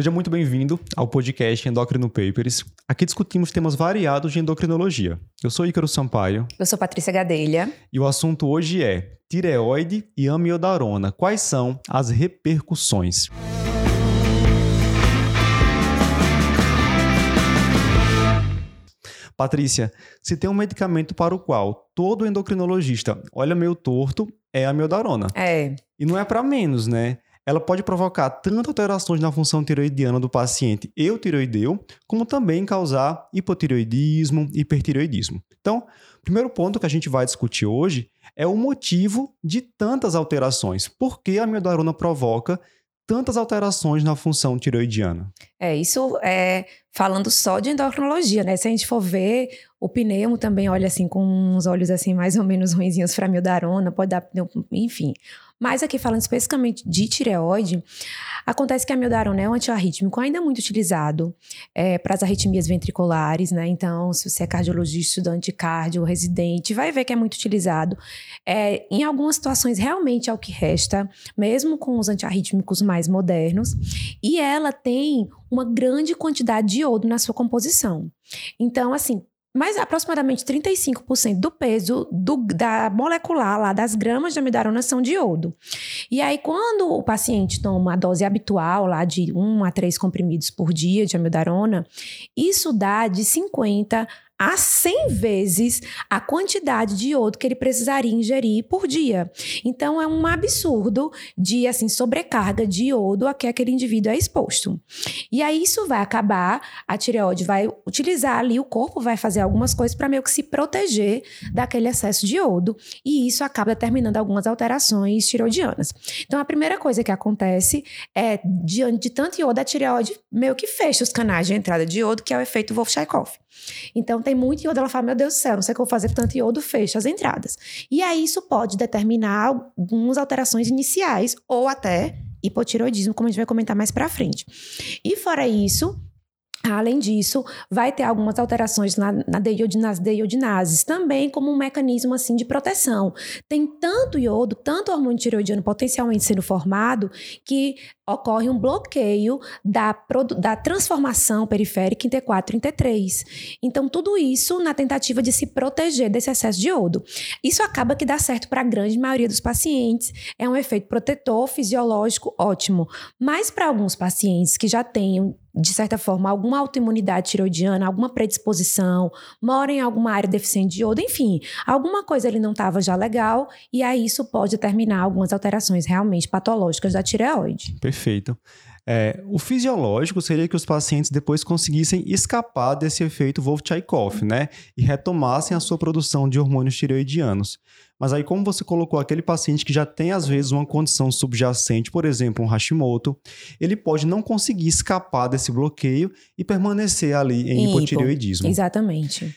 Seja muito bem-vindo ao podcast Endocrino Papers. Aqui discutimos temas variados de endocrinologia. Eu sou Ícaro Sampaio. Eu sou Patrícia Gadelha. E o assunto hoje é tireoide e amiodarona. Quais são as repercussões? Patrícia, se tem um medicamento para o qual todo endocrinologista olha meio torto, é a amiodarona. É. E não é para menos, né? Ela pode provocar tanto alterações na função tiroidiana do paciente eutiroideu, como também causar hipotiroidismo, hipertiroidismo. Então, o primeiro ponto que a gente vai discutir hoje é o motivo de tantas alterações. Por que a amiodarona provoca tantas alterações na função tiroidiana? É, isso é falando só de endocrinologia, né? Se a gente for ver, o pneumo também olha assim com uns olhos assim mais ou menos ruinzinhos para amiodarona, pode dar, enfim. Mas aqui falando especificamente de tireoide, acontece que a amiodarona é um antiarrítmico ainda muito utilizado é, para as arritmias ventriculares, né? Então, se você é cardiologista, estudante de cardio, residente, vai ver que é muito utilizado. É, em algumas situações, realmente é o que resta, mesmo com os antiarrítmicos mais modernos. E ela tem uma grande quantidade de iodo na sua composição. Então, assim, mas aproximadamente 35% do peso do, da molecular lá das gramas de amidarona são de iodo. E aí, quando o paciente toma a dose habitual lá de 1 a 3 comprimidos por dia de amidarona, isso dá de 50 a 100 vezes a quantidade de iodo que ele precisaria ingerir por dia. Então é um absurdo de assim sobrecarga de iodo a que aquele indivíduo é exposto. E aí isso vai acabar, a tireoide vai utilizar ali o corpo vai fazer algumas coisas para meio que se proteger daquele excesso de iodo e isso acaba determinando algumas alterações tireoidianas. Então a primeira coisa que acontece é diante de tanto iodo a tireoide meio que fecha os canais de entrada de iodo, que é o efeito Wolff-Chaikoff. Então tem muito iodo, ela fala, meu Deus do céu, não sei o que eu vou fazer tanto iodo, fecha as entradas. E aí isso pode determinar algumas alterações iniciais ou até hipotiroidismo, como a gente vai comentar mais para frente. E fora isso, Além disso, vai ter algumas alterações na, na deiodinase, deiodinases, também como um mecanismo assim de proteção. Tem tanto iodo, tanto hormônio tireoidiano potencialmente sendo formado, que ocorre um bloqueio da, da transformação periférica em T4 em T3. Então, tudo isso na tentativa de se proteger desse excesso de iodo. Isso acaba que dá certo para a grande maioria dos pacientes. É um efeito protetor fisiológico ótimo. Mas para alguns pacientes que já têm de certa forma, alguma autoimunidade tiroidiana, alguma predisposição, mora em alguma área deficiente de iodo, enfim, alguma coisa ele não estava já legal, e aí isso pode determinar algumas alterações realmente patológicas da tireoide. Perfeito. É, o fisiológico seria que os pacientes depois conseguissem escapar desse efeito Wolff-Chaikoff, né? E retomassem a sua produção de hormônios tireoidianos. Mas aí, como você colocou aquele paciente que já tem, às vezes, uma condição subjacente, por exemplo, um Hashimoto, ele pode não conseguir escapar desse bloqueio e permanecer ali em hipotireoidismo. Exatamente.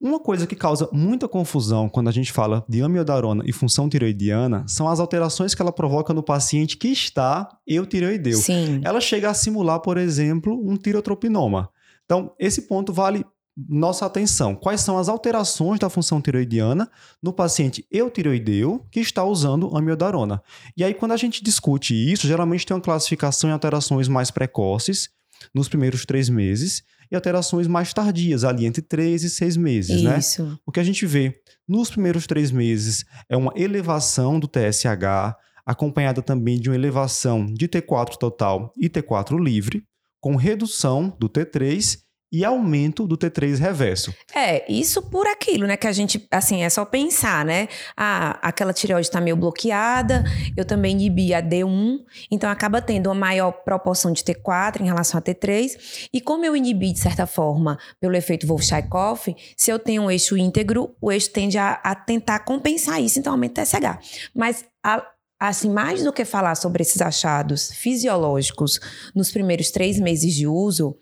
Uma coisa que causa muita confusão quando a gente fala de amiodarona e função tiroidiana são as alterações que ela provoca no paciente que está eutireoideu. Sim. Ela chega a simular, por exemplo, um tirotropinoma. Então, esse ponto vale nossa atenção. Quais são as alterações da função tiroidiana no paciente eutireoideu que está usando amiodarona? E aí, quando a gente discute isso, geralmente tem uma classificação em alterações mais precoces, nos primeiros três meses, e alterações mais tardias, ali entre três e seis meses, né? Isso. né? O que a gente vê nos primeiros três meses é uma elevação do TSH, acompanhada também de uma elevação de T4 total e T4 livre, com redução do T3 e aumento do T3 reverso. É, isso por aquilo, né? Que a gente, assim, é só pensar, né? Ah, aquela tireoide está meio bloqueada, eu também inibi a D1, então acaba tendo uma maior proporção de T4 em relação a T3. E como eu inibi, de certa forma, pelo efeito Wolff-Chaikoff, se eu tenho um eixo íntegro, o eixo tende a, a tentar compensar isso, então aumenta o TSH. Mas a, assim, mais do que falar sobre esses achados fisiológicos nos primeiros três meses de uso,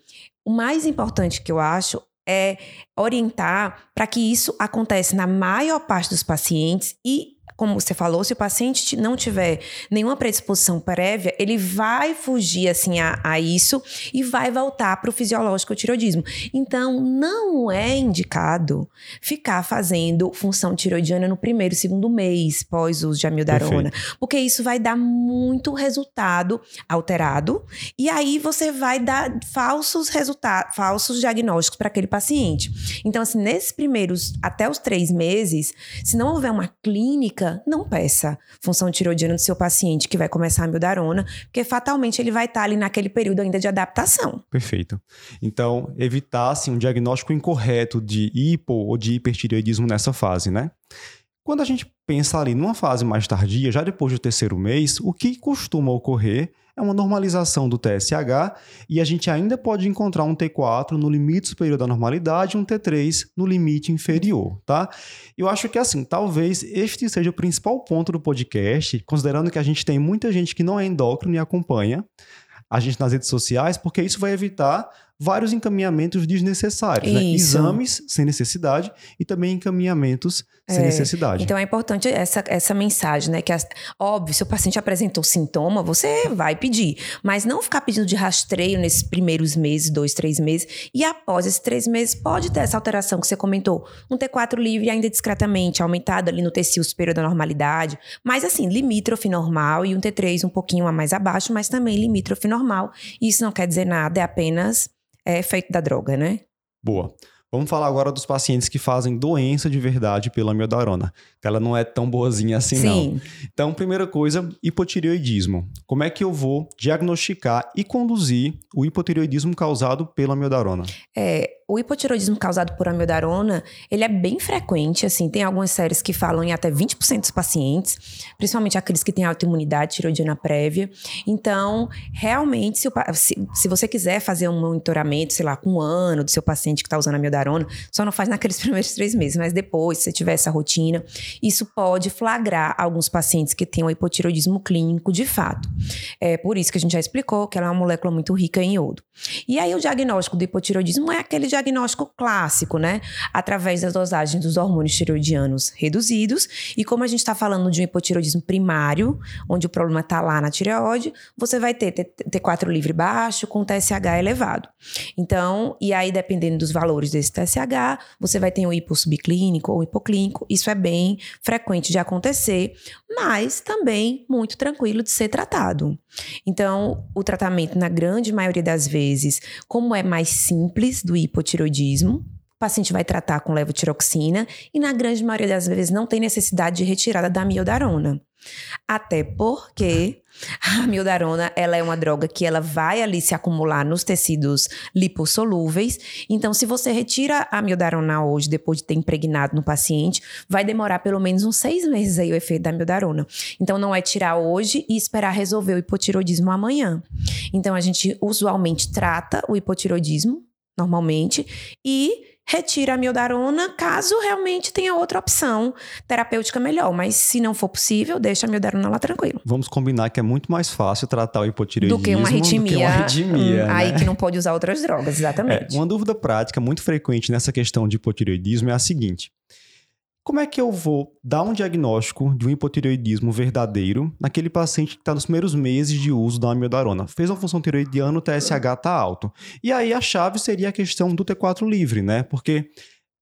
o mais importante que eu acho é orientar para que isso aconteça na maior parte dos pacientes e como você falou, se o paciente não tiver nenhuma predisposição prévia, ele vai fugir assim a, a isso e vai voltar para o fisiológico tiroidismo. Então, não é indicado ficar fazendo função tiroidiana no primeiro e segundo mês pós uso de amiodarona, Perfeito. porque isso vai dar muito resultado alterado e aí você vai dar falsos resultados, falsos diagnósticos para aquele paciente. Então, assim, nesses primeiros até os três meses, se não houver uma clínica não peça função tiroidiana do seu paciente que vai começar a mildarona, porque fatalmente ele vai estar ali naquele período ainda de adaptação. Perfeito. Então, evitar assim, um diagnóstico incorreto de hipo ou de hipertireoidismo nessa fase, né? Quando a gente pensa ali numa fase mais tardia, já depois do terceiro mês, o que costuma ocorrer é uma normalização do TSH e a gente ainda pode encontrar um T4 no limite superior da normalidade e um T3 no limite inferior, tá? Eu acho que assim, talvez este seja o principal ponto do podcast, considerando que a gente tem muita gente que não é endócrino e acompanha a gente nas redes sociais, porque isso vai evitar vários encaminhamentos desnecessários, né? exames sem necessidade e também encaminhamentos é. sem necessidade. Então é importante essa, essa mensagem, né? Que, as, óbvio, se o paciente apresentou sintoma, você vai pedir, mas não ficar pedindo de rastreio nesses primeiros meses, dois, três meses, e após esses três meses pode ter essa alteração que você comentou, um T4 livre ainda discretamente, aumentado ali no tecido superior da normalidade, mas assim, limítrofe normal e um T3 um pouquinho a mais abaixo, mas também limítrofe normal. Isso não quer dizer nada, é apenas é efeito da droga, né? Boa. Vamos falar agora dos pacientes que fazem doença de verdade pela amiodarona, que ela não é tão boazinha assim Sim. não. Então, primeira coisa, hipotireoidismo. Como é que eu vou diagnosticar e conduzir o hipotireoidismo causado pela amiodarona? É, o hipotiroidismo causado por amiodarona, ele é bem frequente, assim, tem algumas séries que falam em até 20% dos pacientes, principalmente aqueles que têm autoimunidade tiroidiana prévia. Então, realmente, se, o, se, se, você quiser fazer um monitoramento, sei lá, com um ano do seu paciente que está usando amiodarona, só não faz naqueles primeiros três meses, mas depois, se você tiver essa rotina, isso pode flagrar alguns pacientes que têm o hipotiroidismo clínico de fato. É por isso que a gente já explicou que ela é uma molécula muito rica em iodo. E aí, o diagnóstico do hipotiroidismo é aquele diagnóstico clássico, né? Através das dosagens dos hormônios tiroidianos reduzidos. E como a gente está falando de um hipotiroidismo primário, onde o problema está lá na tireoide, você vai ter T4 livre baixo com TSH elevado. Então, e aí, dependendo dos valores desse TSH, você vai ter um hipo subclínico ou hipoclínico. Isso é bem frequente de acontecer, mas também muito tranquilo de ser tratado. Então, o tratamento, na grande maioria das vezes, como é mais simples do hipotiroidismo, o paciente vai tratar com levotiroxina e, na grande maioria das vezes, não tem necessidade de retirada da miodarona. Até porque a amiodarona, ela é uma droga que ela vai ali se acumular nos tecidos lipossolúveis. Então, se você retira a amiodarona hoje, depois de ter impregnado no paciente, vai demorar pelo menos uns seis meses aí o efeito da amiodarona. Então, não é tirar hoje e esperar resolver o hipotiroidismo amanhã. Então, a gente usualmente trata o hipotiroidismo, normalmente, e retira a miodarona caso realmente tenha outra opção terapêutica melhor. Mas se não for possível, deixa a miodarona lá tranquilo. Vamos combinar que é muito mais fácil tratar o hipotireoidismo do que uma arritmia. Que uma arritmia hum, né? Aí que não pode usar outras drogas, exatamente. É, uma dúvida prática muito frequente nessa questão de hipotireoidismo é a seguinte. Como é que eu vou dar um diagnóstico de um hipotireoidismo verdadeiro naquele paciente que está nos primeiros meses de uso da amiodarona? Fez uma função tireoidiana, o TSH está alto. E aí a chave seria a questão do T4 livre, né? Porque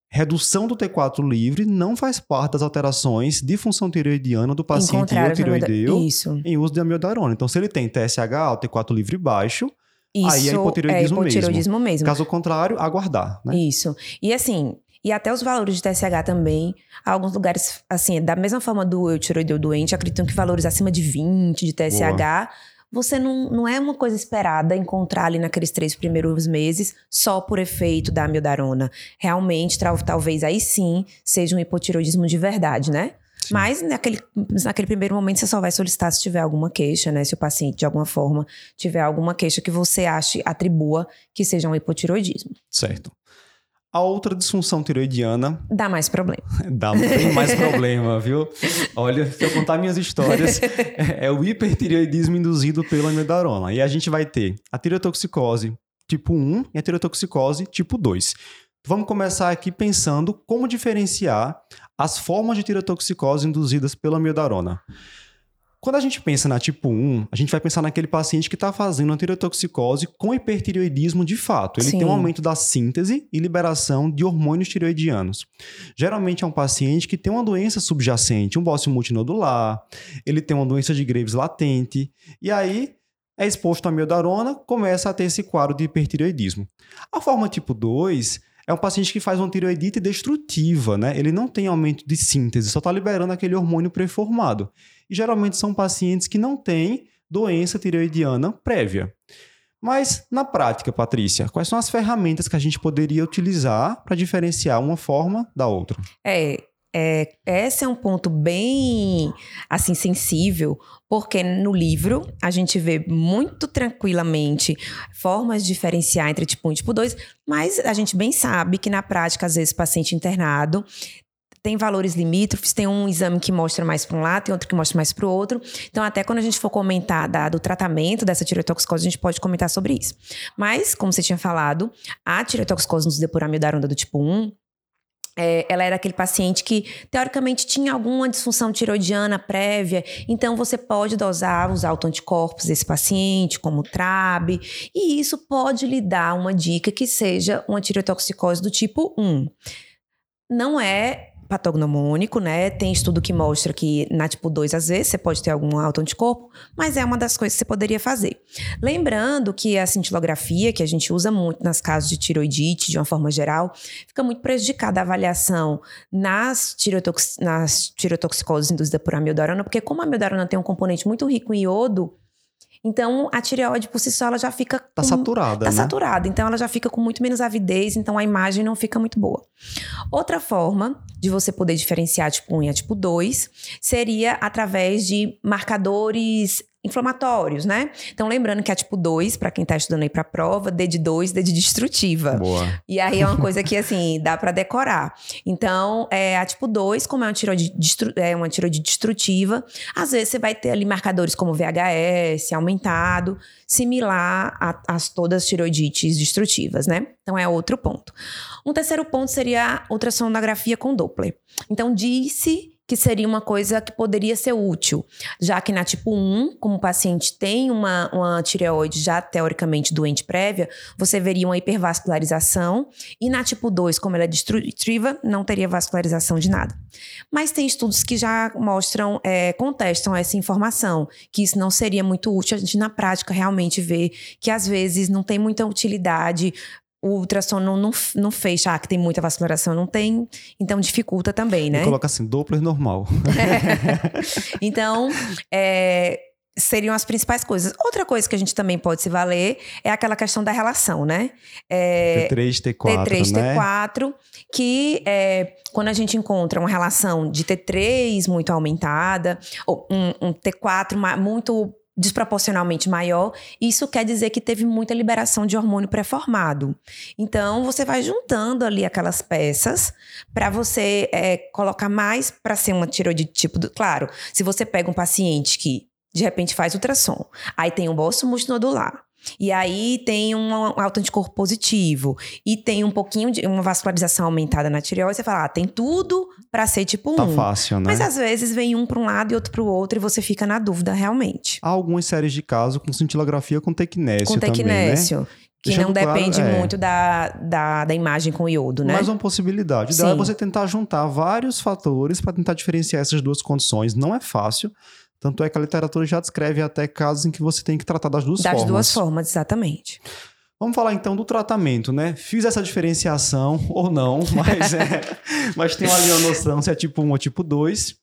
redução do T4 livre não faz parte das alterações de função tireoidiana do paciente tireoideu em uso de amiodarona. Então, se ele tem TSH alto, T4 livre baixo, isso aí é hipotireoidismo, é hipotireoidismo mesmo. mesmo. Caso contrário, aguardar, né? Isso. E assim, e até os valores de TSH também. Alguns lugares, assim, da mesma forma do eutiroideu doente, acreditam que valores acima de 20 de TSH, Boa. você não, não é uma coisa esperada encontrar ali naqueles três primeiros meses só por efeito da amiodarona. Realmente, talvez aí sim seja um hipotiroidismo de verdade, né? Sim. Mas naquele, naquele primeiro momento você só vai solicitar se tiver alguma queixa, né? Se o paciente, de alguma forma, tiver alguma queixa que você ache, atribua que seja um hipotiroidismo. Certo. A outra disfunção tiroidiana. Dá mais problema. Dá bem mais problema, viu? Olha, se eu contar minhas histórias, é, é o hipertireoidismo induzido pela amidarona. E a gente vai ter a tireotoxicose tipo 1 e a tireotoxicose tipo 2. Então, vamos começar aqui pensando como diferenciar as formas de tirotoxicose induzidas pela amiodarona. Quando a gente pensa na tipo 1, a gente vai pensar naquele paciente que está fazendo uma tireotoxicose com hipertireoidismo de fato. Ele Sim. tem um aumento da síntese e liberação de hormônios tireoidianos. Geralmente é um paciente que tem uma doença subjacente, um bócio multinodular, ele tem uma doença de Graves latente, e aí é exposto à miodarona, começa a ter esse quadro de hipertireoidismo. A forma tipo 2 é um paciente que faz uma tireoidite destrutiva, né? Ele não tem aumento de síntese, só está liberando aquele hormônio pré-formado e geralmente são pacientes que não têm doença tireoidiana prévia. Mas, na prática, Patrícia, quais são as ferramentas que a gente poderia utilizar para diferenciar uma forma da outra? É, é, esse é um ponto bem assim sensível, porque no livro a gente vê muito tranquilamente formas de diferenciar entre tipo 1 e tipo 2, mas a gente bem sabe que na prática, às vezes, paciente internado tem valores limítrofes, tem um exame que mostra mais para um lado, tem outro que mostra mais para o outro. Então, até quando a gente for comentar da, do tratamento dessa tireotoxicose, a gente pode comentar sobre isso. Mas, como você tinha falado, a tireotoxicose nos depuramiodarona do tipo 1, é, ela era aquele paciente que, teoricamente, tinha alguma disfunção tiroidiana prévia, então você pode dosar os autoanticorpos desse paciente, como o TRAB, e isso pode lhe dar uma dica que seja uma tireotoxicose do tipo 1. Não é patognomônico, né? Tem estudo que mostra que na tipo 2, às vezes, você pode ter algum autoanticorpo, mas é uma das coisas que você poderia fazer. Lembrando que a cintilografia, que a gente usa muito nas casos de tiroidite, de uma forma geral, fica muito prejudicada a avaliação nas, tirotox nas tirotoxicoses induzidas por amiodarona, porque como a amiodarona tem um componente muito rico em iodo, então, a tireoide por si só ela já fica. Tá com, saturada. Tá né? saturada. Então, ela já fica com muito menos avidez, então a imagem não fica muito boa. Outra forma de você poder diferenciar tipo 1 e a tipo 2 seria através de marcadores inflamatórios, né? Então, lembrando que a tipo 2, para quem está estudando aí para prova, D de 2, D de destrutiva. Boa. E aí é uma coisa que, assim, dá para decorar. Então, é, a tipo 2, como é uma tiroide, destru, é uma tiroide destrutiva, às vezes você vai ter ali marcadores como VHS aumentado, similar às todas as tiroidites destrutivas, né? Então, é outro ponto. Um terceiro ponto seria a ultrassonografia com Doppler. Então, disse que seria uma coisa que poderia ser útil, já que na tipo 1, como o paciente tem uma, uma tireoide já teoricamente doente prévia, você veria uma hipervascularização, e na tipo 2, como ela é destrutiva, não teria vascularização de nada. Mas tem estudos que já mostram, é, contestam essa informação, que isso não seria muito útil, a gente na prática realmente vê que às vezes não tem muita utilidade o ultrassom não, não, não fecha, ah, que tem muita vascularização, não tem, então dificulta também, né? E coloca assim, Doppler normal. É. Então, é, seriam as principais coisas. Outra coisa que a gente também pode se valer é aquela questão da relação, né? É, T3, T4, T3, né? T4, que é, quando a gente encontra uma relação de T3 muito aumentada, ou um, um T4 muito desproporcionalmente maior, isso quer dizer que teve muita liberação de hormônio pré-formado. Então, você vai juntando ali aquelas peças para você é, colocar mais para ser uma tiroide tipo do. Claro, se você pega um paciente que de repente faz ultrassom, aí tem um bolso multinodular, e aí tem um alto anticorpo positivo e tem um pouquinho de uma vascularização aumentada na tireoide, você fala, ah, tem tudo para ser tipo 1. Tá fácil, né? Mas às vezes vem um para um lado e outro para o outro e você fica na dúvida realmente. Há algumas séries de casos com cintilografia com tecnésio com tecnésio. Também, né? Que Deixando não depende claro, é. muito da, da, da, imagem com iodo, né? Mas uma possibilidade. Sim. é você tentar juntar vários fatores para tentar diferenciar essas duas condições. Não é fácil. Tanto é que a literatura já descreve até casos em que você tem que tratar das duas das formas. Das duas formas, exatamente. Vamos falar então do tratamento, né? Fiz essa diferenciação ou não, mas, é, mas tem ali uma noção se é tipo 1 ou tipo 2.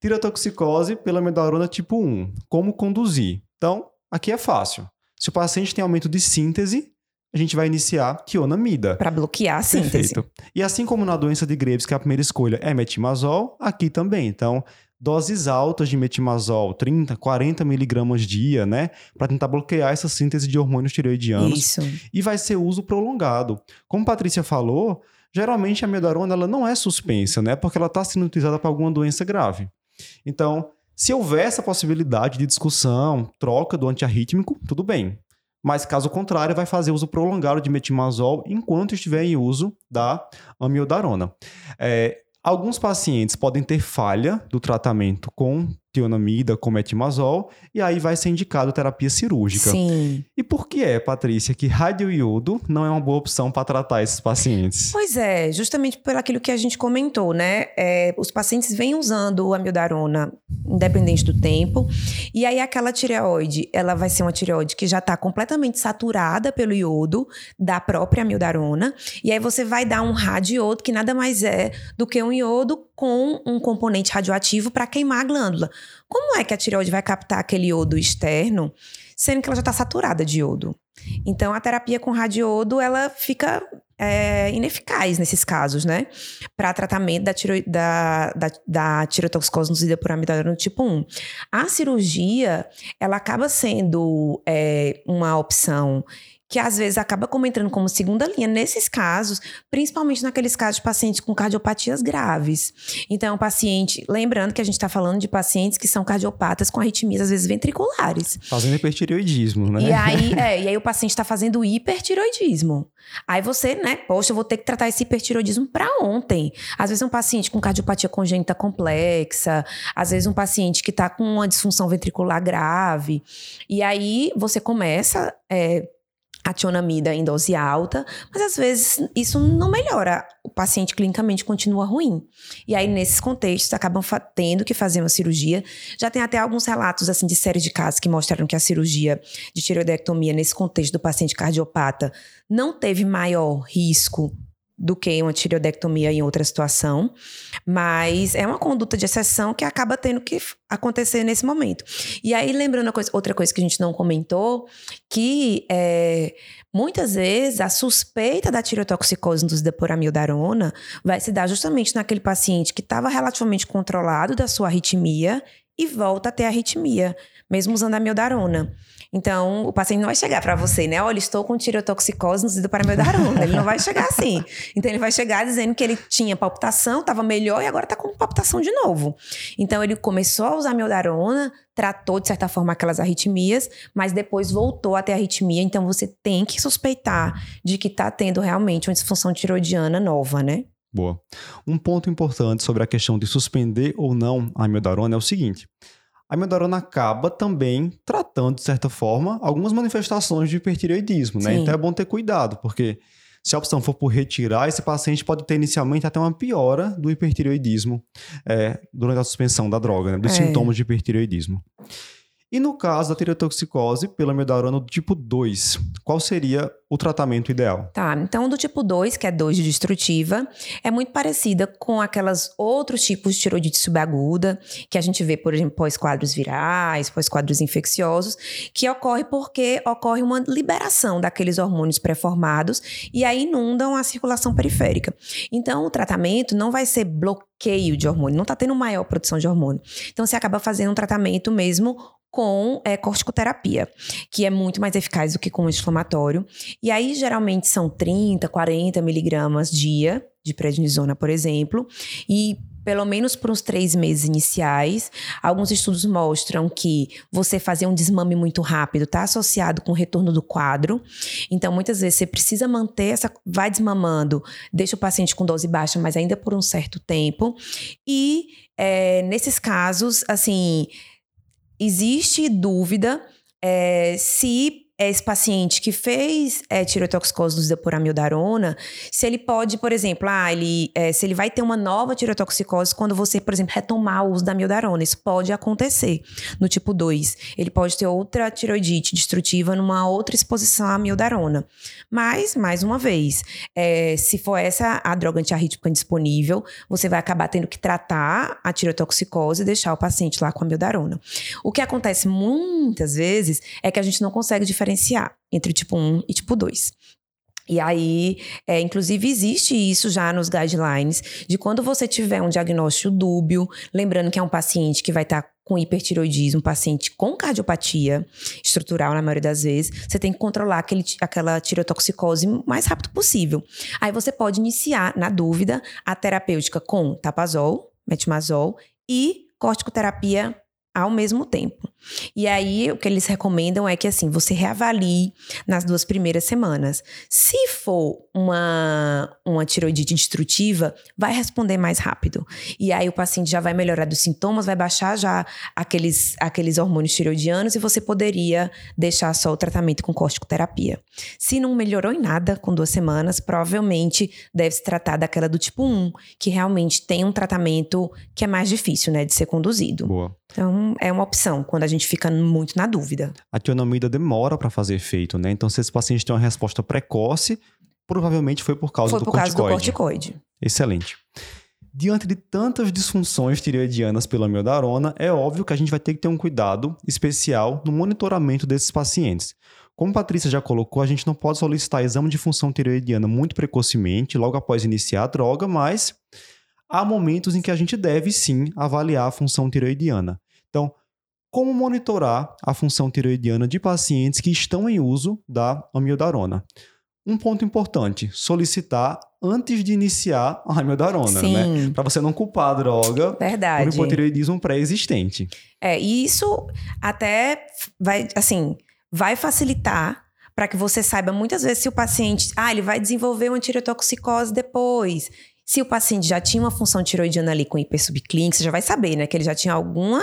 Tirotoxicose pela medarona tipo 1. Como conduzir? Então, aqui é fácil. Se o paciente tem aumento de síntese, a gente vai iniciar quionamida. Para bloquear a síntese. Perfeito. E assim como na doença de Graves, que a primeira escolha é metimazol, aqui também. Então, doses altas de metimazol, 30, 40 miligramas dia, né? Para tentar bloquear essa síntese de hormônios tireoidianos. Isso. E vai ser uso prolongado. Como a Patrícia falou, geralmente a medarona ela não é suspensa, né? Porque ela está sendo utilizada para alguma doença grave. Então, se houver essa possibilidade de discussão, troca do antiarrítmico, tudo bem. mas caso contrário, vai fazer uso prolongado de metimazol enquanto estiver em uso da amiodarona. É, alguns pacientes podem ter falha do tratamento com tionamida com metimazol, e aí vai ser indicado terapia cirúrgica. Sim. E por que é, Patrícia, que radioiodo não é uma boa opção para tratar esses pacientes? Pois é, justamente por aquilo que a gente comentou, né? É, os pacientes vêm usando o amiodarona independente do tempo, e aí aquela tireoide, ela vai ser uma tireoide que já está completamente saturada pelo iodo da própria amiodarona, e aí você vai dar um radiodo que nada mais é do que um iodo com um componente radioativo para queimar a glândula. Como é que a tireoide vai captar aquele iodo externo, sendo que ela já está saturada de iodo? Então, a terapia com radiodo, ela fica é, ineficaz nesses casos, né? Para tratamento da, tiro, da, da, da tirotoxicose induzida por amidalona tipo 1. A cirurgia, ela acaba sendo é, uma opção que às vezes acaba como entrando como segunda linha nesses casos, principalmente naqueles casos de pacientes com cardiopatias graves. Então, o paciente, lembrando que a gente está falando de pacientes que são cardiopatas com arritmias, às vezes ventriculares. Fazendo hipertireoidismo, né? E aí, é, e aí o paciente está fazendo hipertireoidismo. Aí você, né, poxa, eu vou ter que tratar esse hipertireoidismo para ontem. Às vezes um paciente com cardiopatia congênita complexa, às vezes um paciente que está com uma disfunção ventricular grave. E aí você começa é, a tionamida em dose alta, mas às vezes isso não melhora. O paciente clinicamente continua ruim. E aí, nesses contextos, acabam tendo que fazer uma cirurgia. Já tem até alguns relatos, assim, de séries de casos que mostraram que a cirurgia de tireoidectomia, nesse contexto do paciente cardiopata, não teve maior risco do que uma tireoidectomia em outra situação, mas é uma conduta de exceção que acaba tendo que acontecer nesse momento. E aí, lembrando coisa, outra coisa que a gente não comentou, que é, muitas vezes a suspeita da tireotoxicose induzida por amiodarona vai se dar justamente naquele paciente que estava relativamente controlado da sua arritmia e volta a ter arritmia, mesmo usando a amiodarona. Então, o paciente não vai chegar para você, né? Olha, estou com tireotoxicose induzida para amiodarona. Ele não vai chegar assim. Então, ele vai chegar dizendo que ele tinha palpitação, estava melhor e agora está com palpitação de novo. Então, ele começou a usar amiodarona, tratou, de certa forma, aquelas arritmias, mas depois voltou a ter arritmia. Então, você tem que suspeitar de que está tendo realmente uma disfunção tiroidiana nova, né? Boa. Um ponto importante sobre a questão de suspender ou não a amiodarona é o seguinte a amiodarona acaba também tratando, de certa forma, algumas manifestações de hipertireoidismo, né? Sim. Então é bom ter cuidado, porque se a opção for por retirar, esse paciente pode ter inicialmente até uma piora do hipertireoidismo é, durante a suspensão da droga, né? dos é. sintomas de hipertireoidismo. E no caso da tireotoxicose pela amiodarona do tipo 2, qual seria o tratamento ideal? Tá, então do tipo 2, que é 2 de destrutiva, é muito parecida com aquelas outros tipos de tiroidite subaguda, que a gente vê, por exemplo, pós-quadros virais, pós-quadros infecciosos, que ocorre porque ocorre uma liberação daqueles hormônios pré-formados e aí inundam a circulação periférica. Então o tratamento não vai ser bloqueio de hormônio, não está tendo maior produção de hormônio. Então você acaba fazendo um tratamento mesmo com é, corticoterapia, que é muito mais eficaz do que com o inflamatório. E aí, geralmente, são 30, 40 miligramas dia de prednisona, por exemplo. E pelo menos por uns três meses iniciais. Alguns estudos mostram que você fazer um desmame muito rápido está associado com o retorno do quadro. Então, muitas vezes você precisa manter essa. Vai desmamando, deixa o paciente com dose baixa, mas ainda por um certo tempo. E é, nesses casos, assim existe dúvida é, se esse paciente que fez é, tirotoxicose amiodarona, se ele pode, por exemplo, ah, ele, é, se ele vai ter uma nova tirotoxicose quando você, por exemplo, retomar o uso da amiodarona. Isso pode acontecer no tipo 2. Ele pode ter outra tiroidite destrutiva numa outra exposição à amiodarona. Mas, mais uma vez, é, se for essa a droga antiarrítmica disponível, você vai acabar tendo que tratar a tirotoxicose e deixar o paciente lá com a amiodarona. O que acontece muitas vezes é que a gente não consegue diferenciar diferenciar entre tipo 1 e tipo 2. E aí, é, inclusive, existe isso já nos guidelines de quando você tiver um diagnóstico dúbio, lembrando que é um paciente que vai estar tá com hipertiroidismo, paciente com cardiopatia estrutural, na maioria das vezes, você tem que controlar aquele, aquela tirotoxicose o mais rápido possível. Aí você pode iniciar, na dúvida, a terapêutica com tapazol, metimazol e corticoterapia ao mesmo tempo. E aí, o que eles recomendam é que, assim, você reavalie nas duas primeiras semanas. Se for uma, uma tiroidite destrutiva, vai responder mais rápido. E aí, o paciente já vai melhorar dos sintomas, vai baixar já aqueles, aqueles hormônios tiroidianos e você poderia deixar só o tratamento com corticoterapia. Se não melhorou em nada com duas semanas, provavelmente deve se tratar daquela do tipo 1, que realmente tem um tratamento que é mais difícil, né, de ser conduzido. Boa. Então, é uma opção quando a gente fica muito na dúvida. A tionamida demora para fazer efeito, né? Então, se esse paciente tem uma resposta precoce, provavelmente foi por causa Foi do por causa do corticoide. corticoide. Excelente. Diante de tantas disfunções tireoidianas pela amiodarona, é óbvio que a gente vai ter que ter um cuidado especial no monitoramento desses pacientes. Como a Patrícia já colocou, a gente não pode solicitar exame de função tireoidiana muito precocemente, logo após iniciar a droga, mas há momentos em que a gente deve sim avaliar a função tireoidiana. Então, como monitorar a função tireoidiana de pacientes que estão em uso da amiodarona? Um ponto importante, solicitar antes de iniciar a amiodarona, Sim. né? Para você não culpar a droga por Verdade. hipotireoidismo pré-existente. É, e isso até vai, assim, vai facilitar para que você saiba muitas vezes se o paciente, ah, ele vai desenvolver uma tireotoxicose depois. Se o paciente já tinha uma função tiroidiana ali com hipersubclínica, você já vai saber, né, que ele já tinha alguma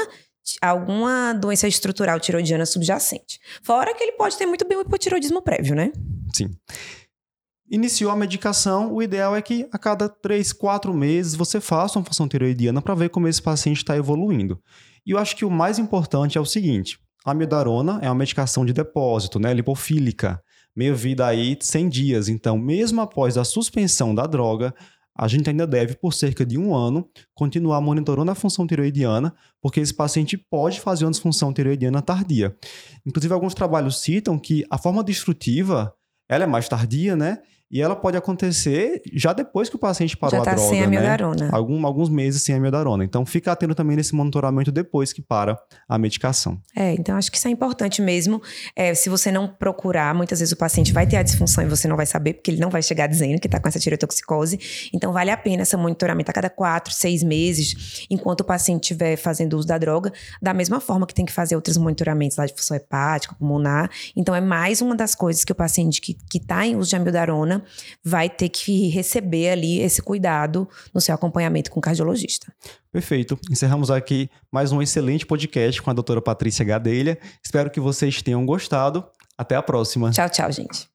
alguma doença estrutural tiroidiana subjacente. Fora que ele pode ter muito bem um hipotiroidismo prévio, né? Sim. Iniciou a medicação, o ideal é que a cada 3, 4 meses você faça uma função tireoidiana para ver como esse paciente está evoluindo. E eu acho que o mais importante é o seguinte: a amiodarona é uma medicação de depósito, né, lipofílica, meia vida aí 100 dias. Então, mesmo após a suspensão da droga, a gente ainda deve, por cerca de um ano, continuar monitorando a função tireoidiana, porque esse paciente pode fazer uma disfunção tireoidiana tardia. Inclusive, alguns trabalhos citam que a forma destrutiva ela é mais tardia, né? E ela pode acontecer já depois que o paciente parou já tá a droga, sem a né? amiodarona. Algum, alguns meses sem a amiodarona. Então, fica atento também nesse monitoramento depois que para a medicação. É, então acho que isso é importante mesmo. É, se você não procurar, muitas vezes o paciente vai ter a disfunção e você não vai saber, porque ele não vai chegar dizendo que está com essa tireotoxicose. Então vale a pena esse monitoramento a cada quatro, seis meses, enquanto o paciente estiver fazendo uso da droga, da mesma forma que tem que fazer outros monitoramentos lá de função hepática, pulmonar. Então é mais uma das coisas que o paciente que está em uso de amiodarona vai ter que receber ali esse cuidado no seu acompanhamento com o cardiologista. Perfeito. Encerramos aqui mais um excelente podcast com a doutora Patrícia Gadelha. Espero que vocês tenham gostado. Até a próxima. Tchau, tchau, gente.